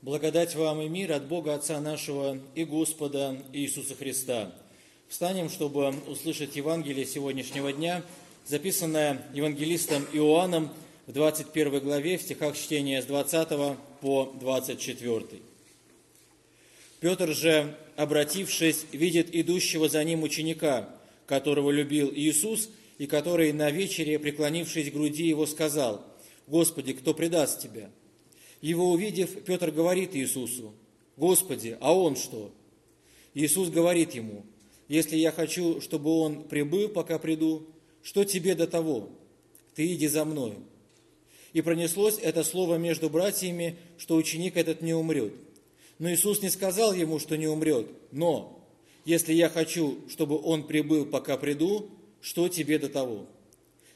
Благодать вам и мир от Бога Отца нашего и Господа Иисуса Христа. Встанем, чтобы услышать Евангелие сегодняшнего дня, записанное евангелистом Иоанном в 21 главе, в стихах чтения с 20 по 24. Петр же, обратившись, видит идущего за ним ученика, которого любил Иисус, и который на вечере, преклонившись к груди его, сказал, «Господи, кто предаст Тебя?» Его увидев, Петр говорит Иисусу, «Господи, а он что?» Иисус говорит ему, «Если я хочу, чтобы он прибыл, пока приду, что тебе до того? Ты иди за мною». И пронеслось это слово между братьями, что ученик этот не умрет. Но Иисус не сказал ему, что не умрет, но «Если я хочу, чтобы он прибыл, пока приду, что тебе до того?»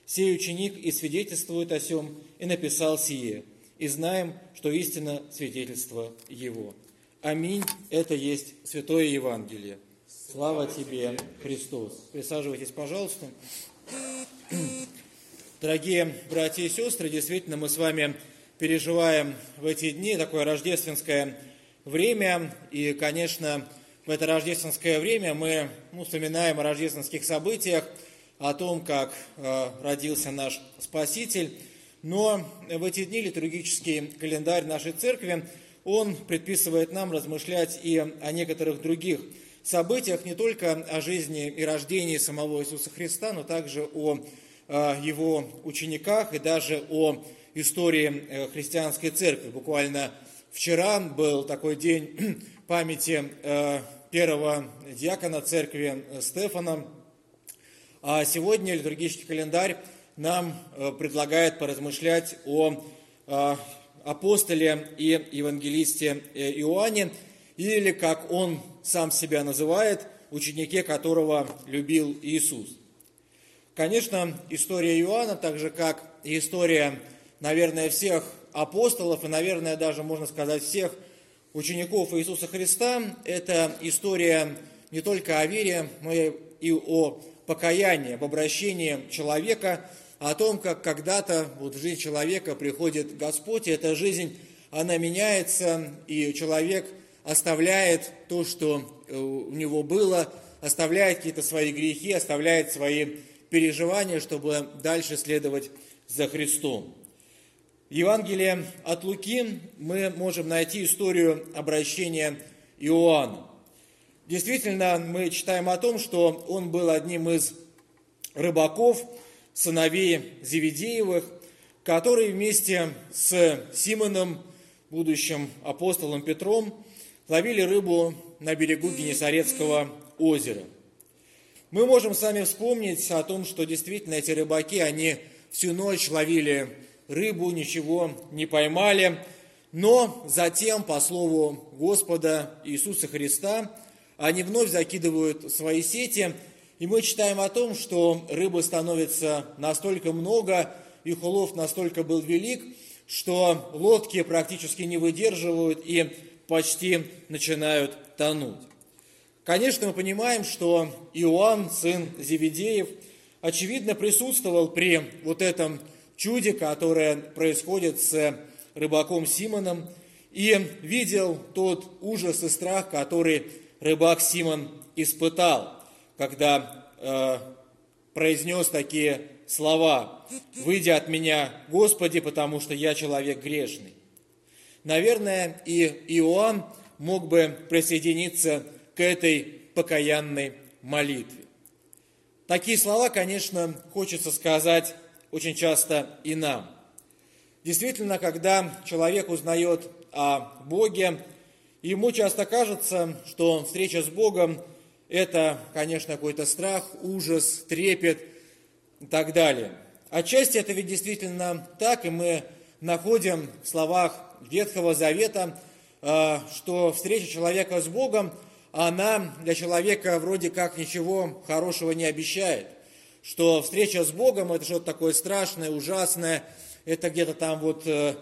Сей ученик и свидетельствует о сем, и написал сие – и знаем, что истина свидетельство Его. Аминь. Это есть Святое Евангелие. Слава тебе, Христос. Присаживайтесь, пожалуйста. Дорогие братья и сестры, действительно, мы с вами переживаем в эти дни такое рождественское время. И, конечно, в это рождественское время мы ну, вспоминаем о рождественских событиях, о том, как э, родился наш Спаситель – но в эти дни литургический календарь нашей церкви, он предписывает нам размышлять и о некоторых других событиях, не только о жизни и рождении самого Иисуса Христа, но также о его учениках и даже о истории э, христианской церкви. Буквально вчера был такой день памяти э, первого диакона церкви э, Стефана, а сегодня литургический календарь нам э, предлагает поразмышлять о э, апостоле и евангелисте э, Иоанне, или, как он сам себя называет, ученике которого любил Иисус. Конечно, история Иоанна, так же как и история, наверное, всех апостолов и, наверное, даже, можно сказать, всех учеников Иисуса Христа, это история не только о вере, но и о покаянии, об обращении человека – о том, как когда-то вот в жизнь человека приходит Господь, и эта жизнь, она меняется, и человек оставляет то, что э, у него было, оставляет какие-то свои грехи, оставляет свои переживания, чтобы дальше следовать за Христом. В Евангелии от Луки мы можем найти историю обращения Иоанна. Действительно, мы читаем о том, что он был одним из рыбаков – сыновей Зеведеевых, которые вместе с Симоном, будущим апостолом Петром, ловили рыбу на берегу Генесарецкого озера. Мы можем сами вспомнить о том, что действительно эти рыбаки, они всю ночь ловили рыбу, ничего не поймали, но затем, по слову Господа Иисуса Христа, они вновь закидывают свои сети – и мы читаем о том, что рыбы становится настолько много, их улов настолько был велик, что лодки практически не выдерживают и почти начинают тонуть. Конечно, мы понимаем, что Иоанн, сын Зеведеев, очевидно присутствовал при вот этом чуде, которое происходит с рыбаком Симоном, и видел тот ужас и страх, который рыбак Симон испытал когда э, произнес такие слова «Выйди от меня, Господи, потому что я человек грешный». Наверное, и Иоанн мог бы присоединиться к этой покаянной молитве. Такие слова, конечно, хочется сказать очень часто и нам. Действительно, когда человек узнает о Боге, ему часто кажется, что встреча с Богом это, конечно, какой-то страх, ужас, трепет и так далее. Отчасти это ведь действительно так, и мы находим в словах Ветхого Завета, э, что встреча человека с Богом, она для человека вроде как ничего хорошего не обещает. Что встреча с Богом – это что-то такое страшное, ужасное, это где-то там вот, э,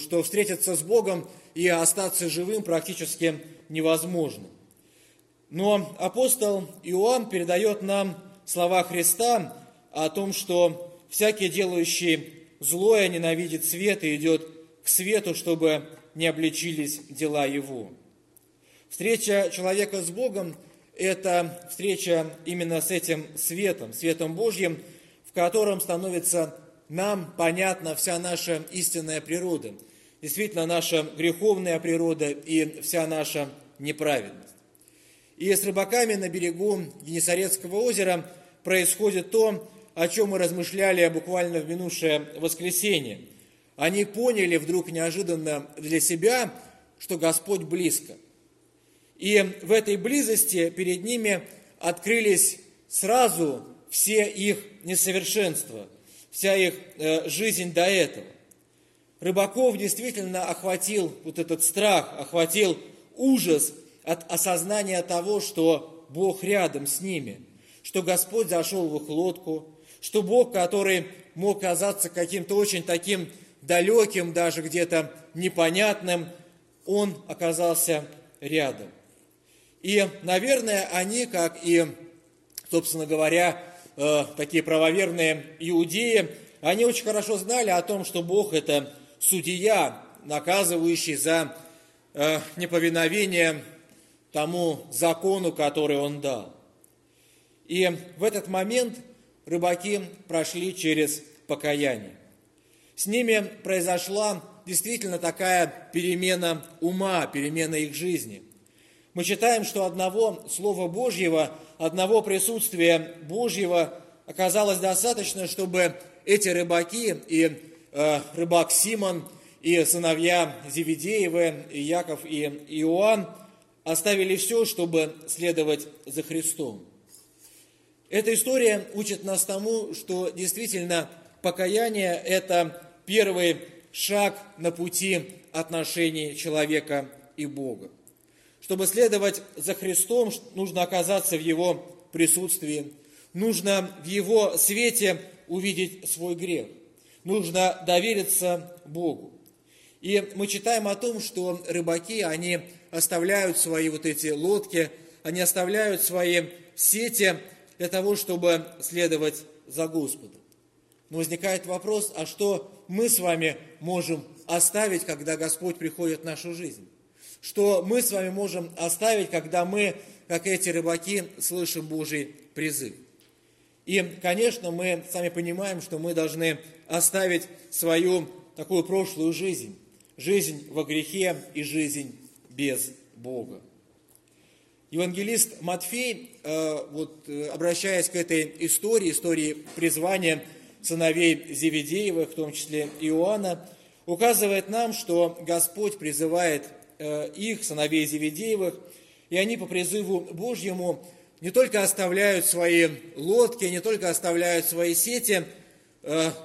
что встретиться с Богом и остаться живым практически невозможно. Но апостол Иоанн передает нам слова Христа о том, что всякий делающий злое ненавидит свет и идет к свету, чтобы не обличились дела его. Встреча человека с Богом – это встреча именно с этим светом, светом Божьим, в котором становится нам понятна вся наша истинная природа, действительно наша греховная природа и вся наша неправедность. И с рыбаками на берегу Генесарецкого озера происходит то, о чем мы размышляли буквально в минувшее воскресенье. Они поняли вдруг неожиданно для себя, что Господь близко. И в этой близости перед ними открылись сразу все их несовершенства, вся их э, жизнь до этого. Рыбаков действительно охватил вот этот страх, охватил ужас от осознания того, что Бог рядом с ними, что Господь зашел в их лодку, что Бог, который мог казаться каким-то очень таким далеким, даже где-то непонятным, Он оказался рядом. И, наверное, они, как и, собственно говоря, э, такие правоверные иудеи, они очень хорошо знали о том, что Бог – это судья, наказывающий за э, неповиновение тому закону, который он дал. И в этот момент рыбаки прошли через покаяние. С ними произошла действительно такая перемена ума, перемена их жизни. Мы читаем, что одного Слова Божьего, одного присутствия Божьего оказалось достаточно, чтобы эти рыбаки и э, рыбак Симон, и сыновья Зеведеевы, и Яков, и Иоанн – оставили все, чтобы следовать за Христом. Эта история учит нас тому, что действительно покаяние – это первый шаг на пути отношений человека и Бога. Чтобы следовать за Христом, нужно оказаться в Его присутствии, нужно в Его свете увидеть свой грех, нужно довериться Богу. И мы читаем о том, что рыбаки, они оставляют свои вот эти лодки, они оставляют свои сети для того, чтобы следовать за Господом. Но возникает вопрос, а что мы с вами можем оставить, когда Господь приходит в нашу жизнь? Что мы с вами можем оставить, когда мы, как эти рыбаки, слышим Божий призыв? И, конечно, мы сами понимаем, что мы должны оставить свою такую прошлую жизнь, жизнь во грехе и жизнь без Бога. Евангелист Матфей, э, вот, э, обращаясь к этой истории, истории призвания сыновей Зеведеевых, в том числе Иоанна, указывает нам, что Господь призывает э, их, сыновей Зеведеевых, и они по призыву Божьему не только оставляют свои лодки, не только оставляют свои сети,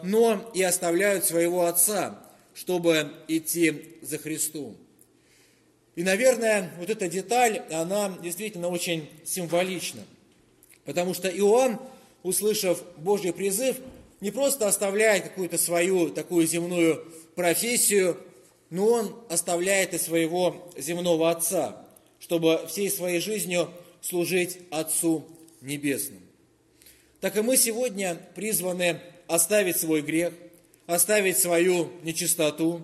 но и оставляют своего Отца, чтобы идти за Христом. И, наверное, вот эта деталь, она действительно очень символична. Потому что Иоанн, услышав Божий призыв, не просто оставляет какую-то свою такую земную профессию, но он оставляет и своего земного Отца, чтобы всей своей жизнью служить Отцу Небесному. Так и мы сегодня призваны оставить свой грех, оставить свою нечистоту,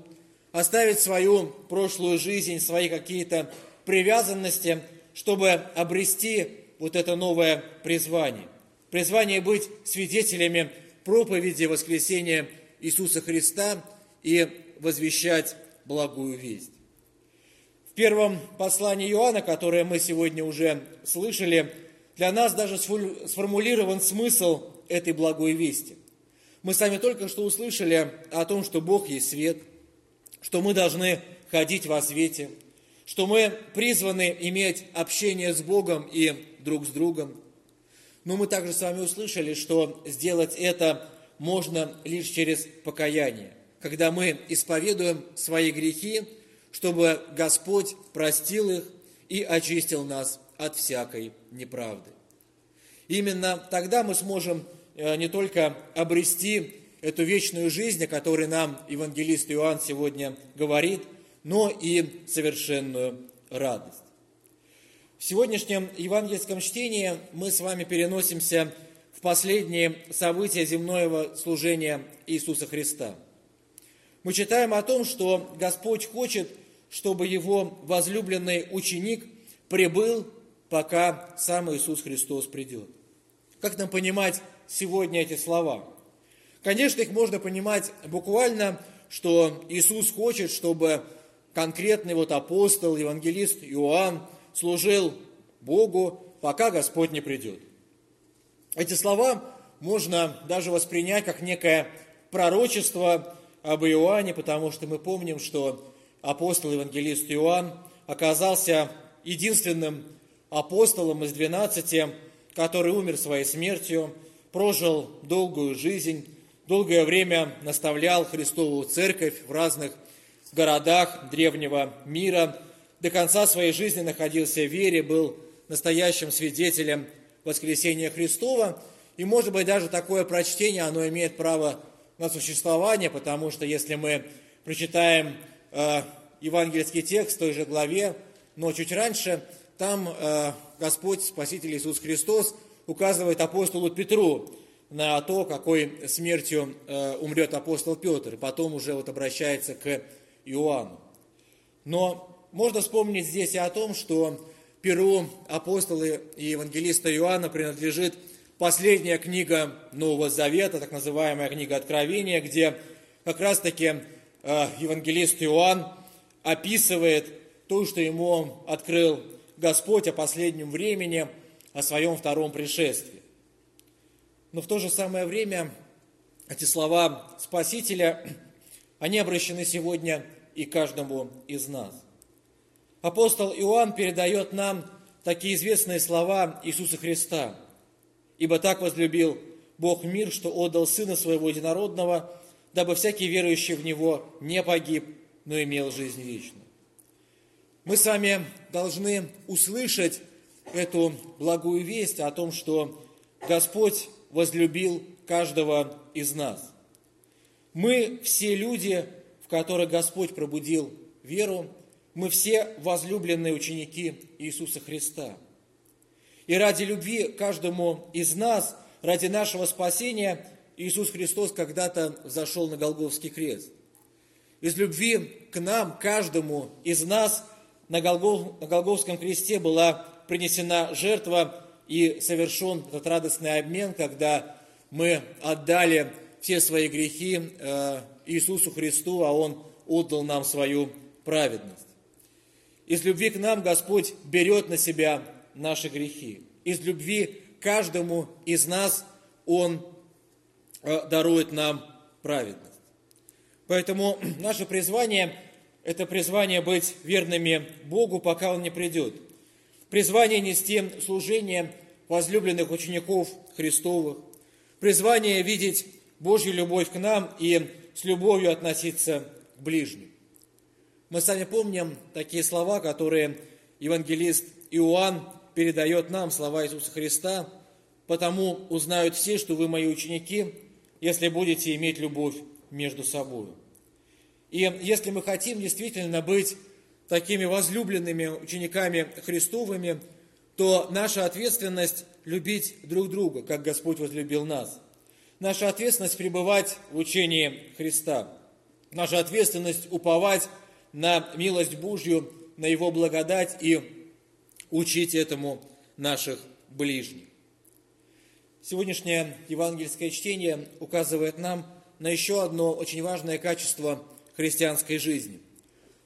оставить свою прошлую жизнь, свои какие-то привязанности, чтобы обрести вот это новое призвание. Призвание быть свидетелями проповеди воскресения Иисуса Христа и возвещать благую весть. В первом послании Иоанна, которое мы сегодня уже слышали, для нас даже сформулирован смысл этой благой вести. Мы сами только что услышали о том, что Бог есть свет – что мы должны ходить во свете, что мы призваны иметь общение с Богом и друг с другом. Но мы также с вами услышали, что сделать это можно лишь через покаяние, когда мы исповедуем свои грехи, чтобы Господь простил их и очистил нас от всякой неправды. Именно тогда мы сможем не только обрести эту вечную жизнь, о которой нам евангелист Иоанн сегодня говорит, но и совершенную радость. В сегодняшнем евангельском чтении мы с вами переносимся в последние события земного служения Иисуса Христа. Мы читаем о том, что Господь хочет, чтобы его возлюбленный ученик прибыл, пока сам Иисус Христос придет. Как нам понимать сегодня эти слова? Конечно, их можно понимать буквально, что Иисус хочет, чтобы конкретный вот апостол, евангелист Иоанн служил Богу, пока Господь не придет. Эти слова можно даже воспринять как некое пророчество об Иоанне, потому что мы помним, что апостол-евангелист Иоанн оказался единственным апостолом из двенадцати, который умер своей смертью, прожил долгую жизнь, долгое время наставлял Христову Церковь в разных городах древнего мира, до конца своей жизни находился в вере, был настоящим свидетелем воскресения Христова. И, может быть, даже такое прочтение, оно имеет право на существование, потому что если мы прочитаем э, евангельский текст в той же главе, но чуть раньше, там э, Господь, Спаситель Иисус Христос, указывает апостолу Петру на то, какой смертью э, умрет апостол Петр, и потом уже вот обращается к Иоанну. Но можно вспомнить здесь и о том, что перу апостола и евангелиста Иоанна принадлежит последняя книга Нового Завета, так называемая книга Откровения, где как раз-таки э, евангелист Иоанн описывает то, что ему открыл Господь о последнем времени, о своем втором пришествии. Но в то же самое время эти слова Спасителя, они обращены сегодня и каждому из нас. Апостол Иоанн передает нам такие известные слова Иисуса Христа. «Ибо так возлюбил Бог мир, что отдал Сына Своего Единородного, дабы всякий верующий в Него не погиб, но имел жизнь вечную». Мы с вами должны услышать эту благую весть о том, что Господь возлюбил каждого из нас. Мы все люди в которых Господь пробудил веру, мы все возлюбленные ученики Иисуса Христа. И ради любви каждому из нас, ради нашего спасения, Иисус Христос когда-то зашел на Голговский крест. Из любви к нам, каждому из нас, на, Голгов, Голговском кресте была принесена жертва и совершен этот радостный обмен, когда мы отдали все свои грехи э, Иисусу Христу, а Он отдал нам свою праведность. Из любви к нам Господь берет на себя наши грехи. Из любви каждому из нас Он э, дарует нам праведность. Поэтому наше призвание – это призвание быть верными Богу, пока Он не придет. Призвание нести служение возлюбленных учеников Христовых. Призвание видеть Божью любовь к нам и с любовью относиться к ближним. Мы сами помним такие слова, которые евангелист Иоанн передает нам, слова Иисуса Христа, «Потому узнают все, что вы мои ученики, если будете иметь любовь между собой». И если мы хотим действительно быть такими возлюбленными учениками Христовыми, то наша ответственность любить друг друга, как Господь возлюбил нас – наша ответственность пребывать в учении Христа. Наша ответственность уповать на милость Божью, на Его благодать и учить этому наших ближних. Сегодняшнее евангельское чтение указывает нам на еще одно очень важное качество христианской жизни.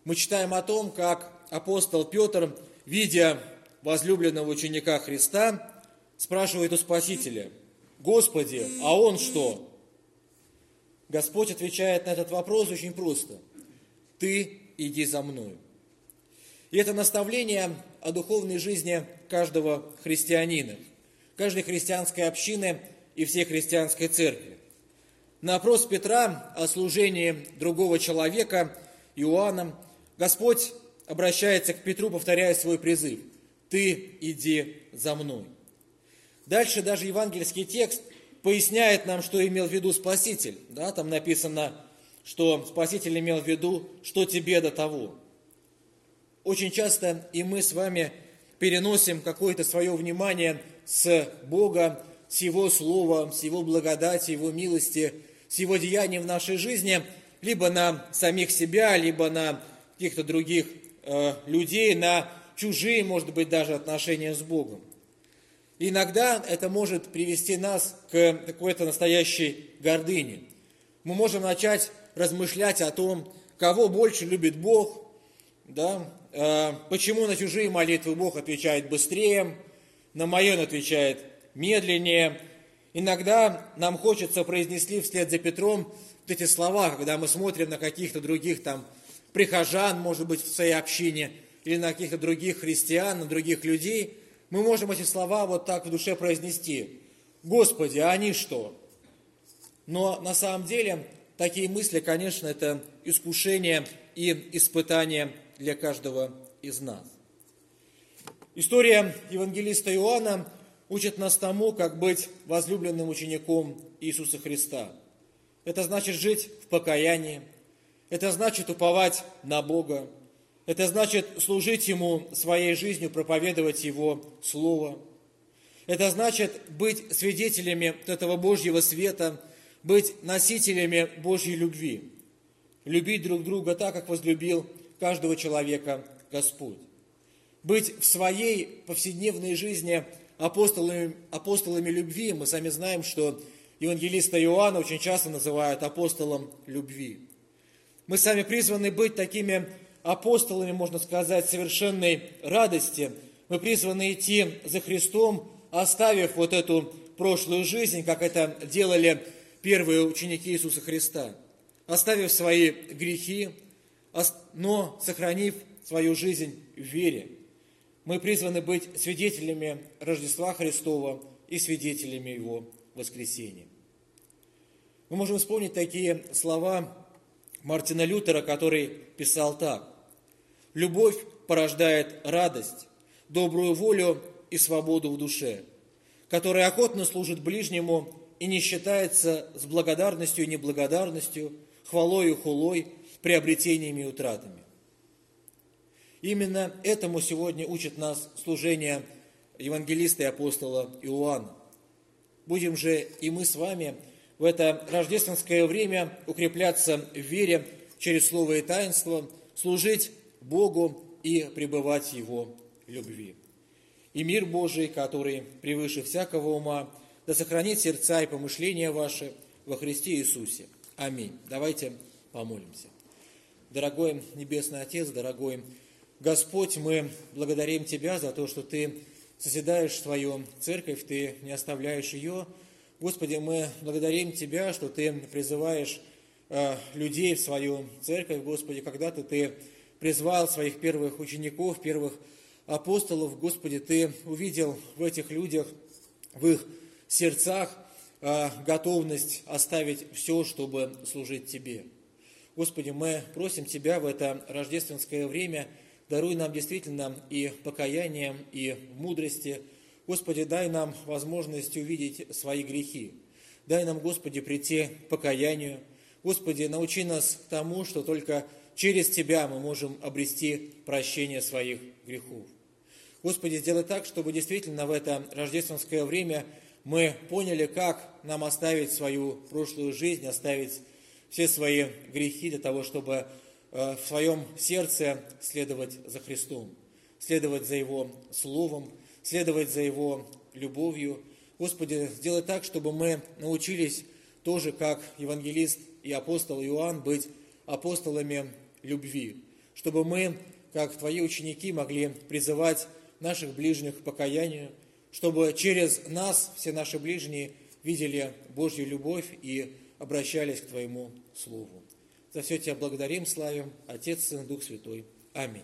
Мы читаем о том, как апостол Петр, видя возлюбленного ученика Христа, спрашивает у Спасителя, Господи, а он что? Господь отвечает на этот вопрос очень просто. Ты иди за мною. И это наставление о духовной жизни каждого христианина, каждой христианской общины и всей христианской церкви. На опрос Петра о служении другого человека, Иоанном, Господь обращается к Петру, повторяя свой призыв. «Ты иди за мной». Дальше даже евангельский текст поясняет нам, что имел в виду Спаситель. Да, там написано, что Спаситель имел в виду, что тебе до того. Очень часто и мы с вами переносим какое-то свое внимание с Бога, с Его Слова, с Его благодати, Его милости, с Его деянием в нашей жизни, либо на самих себя, либо на каких-то других э, людей на чужие, может быть, даже отношения с Богом. Иногда это может привести нас к какой-то настоящей гордыне. Мы можем начать размышлять о том, кого больше любит Бог, да, э, почему на чужие молитвы Бог отвечает быстрее, на мои он отвечает медленнее. Иногда нам хочется произнести вслед за Петром вот эти слова, когда мы смотрим на каких-то других там прихожан, может быть, в своей общине, или на каких-то других христиан, на других людей, мы можем эти слова вот так в душе произнести. Господи, а они что? Но на самом деле такие мысли, конечно, это искушение и испытание для каждого из нас. История евангелиста Иоанна учит нас тому, как быть возлюбленным учеником Иисуса Христа. Это значит жить в покаянии, это значит уповать на Бога, это значит служить Ему своей жизнью, проповедовать Его Слово. Это значит быть свидетелями этого Божьего света, быть носителями Божьей любви, любить друг друга так, как возлюбил каждого человека Господь быть в своей повседневной жизни апостолами, апостолами любви. Мы сами знаем, что евангелиста Иоанна очень часто называют апостолом любви. Мы сами призваны быть такими апостолами, можно сказать, совершенной радости. Мы призваны идти за Христом, оставив вот эту прошлую жизнь, как это делали первые ученики Иисуса Христа, оставив свои грехи, но сохранив свою жизнь в вере мы призваны быть свидетелями Рождества Христова и свидетелями Его воскресения. Мы можем вспомнить такие слова Мартина Лютера, который писал так. «Любовь порождает радость, добрую волю и свободу в душе, которая охотно служит ближнему и не считается с благодарностью и неблагодарностью, хвалой и хулой, приобретениями и утратами. Именно этому сегодня учит нас служение евангелиста и апостола Иоанна. Будем же и мы с вами в это рождественское время укрепляться в вере через слово и таинство, служить Богу и пребывать Его любви. И мир Божий, который превыше всякого ума, да сохранит сердца и помышления ваши во Христе Иисусе. Аминь. Давайте помолимся. Дорогой Небесный Отец, дорогой Господь, мы благодарим Тебя за то, что Ты созидаешь свою церковь, Ты не оставляешь ее. Господи, мы благодарим Тебя, что Ты призываешь э, людей в свою церковь. Господи, когда-то Ты призвал своих первых учеников, первых апостолов. Господи, Ты увидел в этих людях, в их сердцах э, готовность оставить все, чтобы служить Тебе. Господи, мы просим Тебя в это рождественское время – Даруй нам действительно и покаянием, и мудрости. Господи, дай нам возможность увидеть свои грехи. Дай нам, Господи, прийти к покаянию. Господи, научи нас тому, что только через Тебя мы можем обрести прощение своих грехов. Господи, сделай так, чтобы действительно в это рождественское время мы поняли, как нам оставить свою прошлую жизнь, оставить все свои грехи для того, чтобы Э, в своем сердце следовать за Христом, следовать за Его Словом, следовать за Его любовью. Господи, сделай так, чтобы мы научились тоже, как евангелист и апостол Иоанн, быть апостолами любви, чтобы мы, как Твои ученики, могли призывать наших ближних к покаянию, чтобы через нас все наши ближние видели Божью любовь и обращались к Твоему Слову. За все Тебя благодарим, славим, Отец, Сын, Дух Святой. Аминь.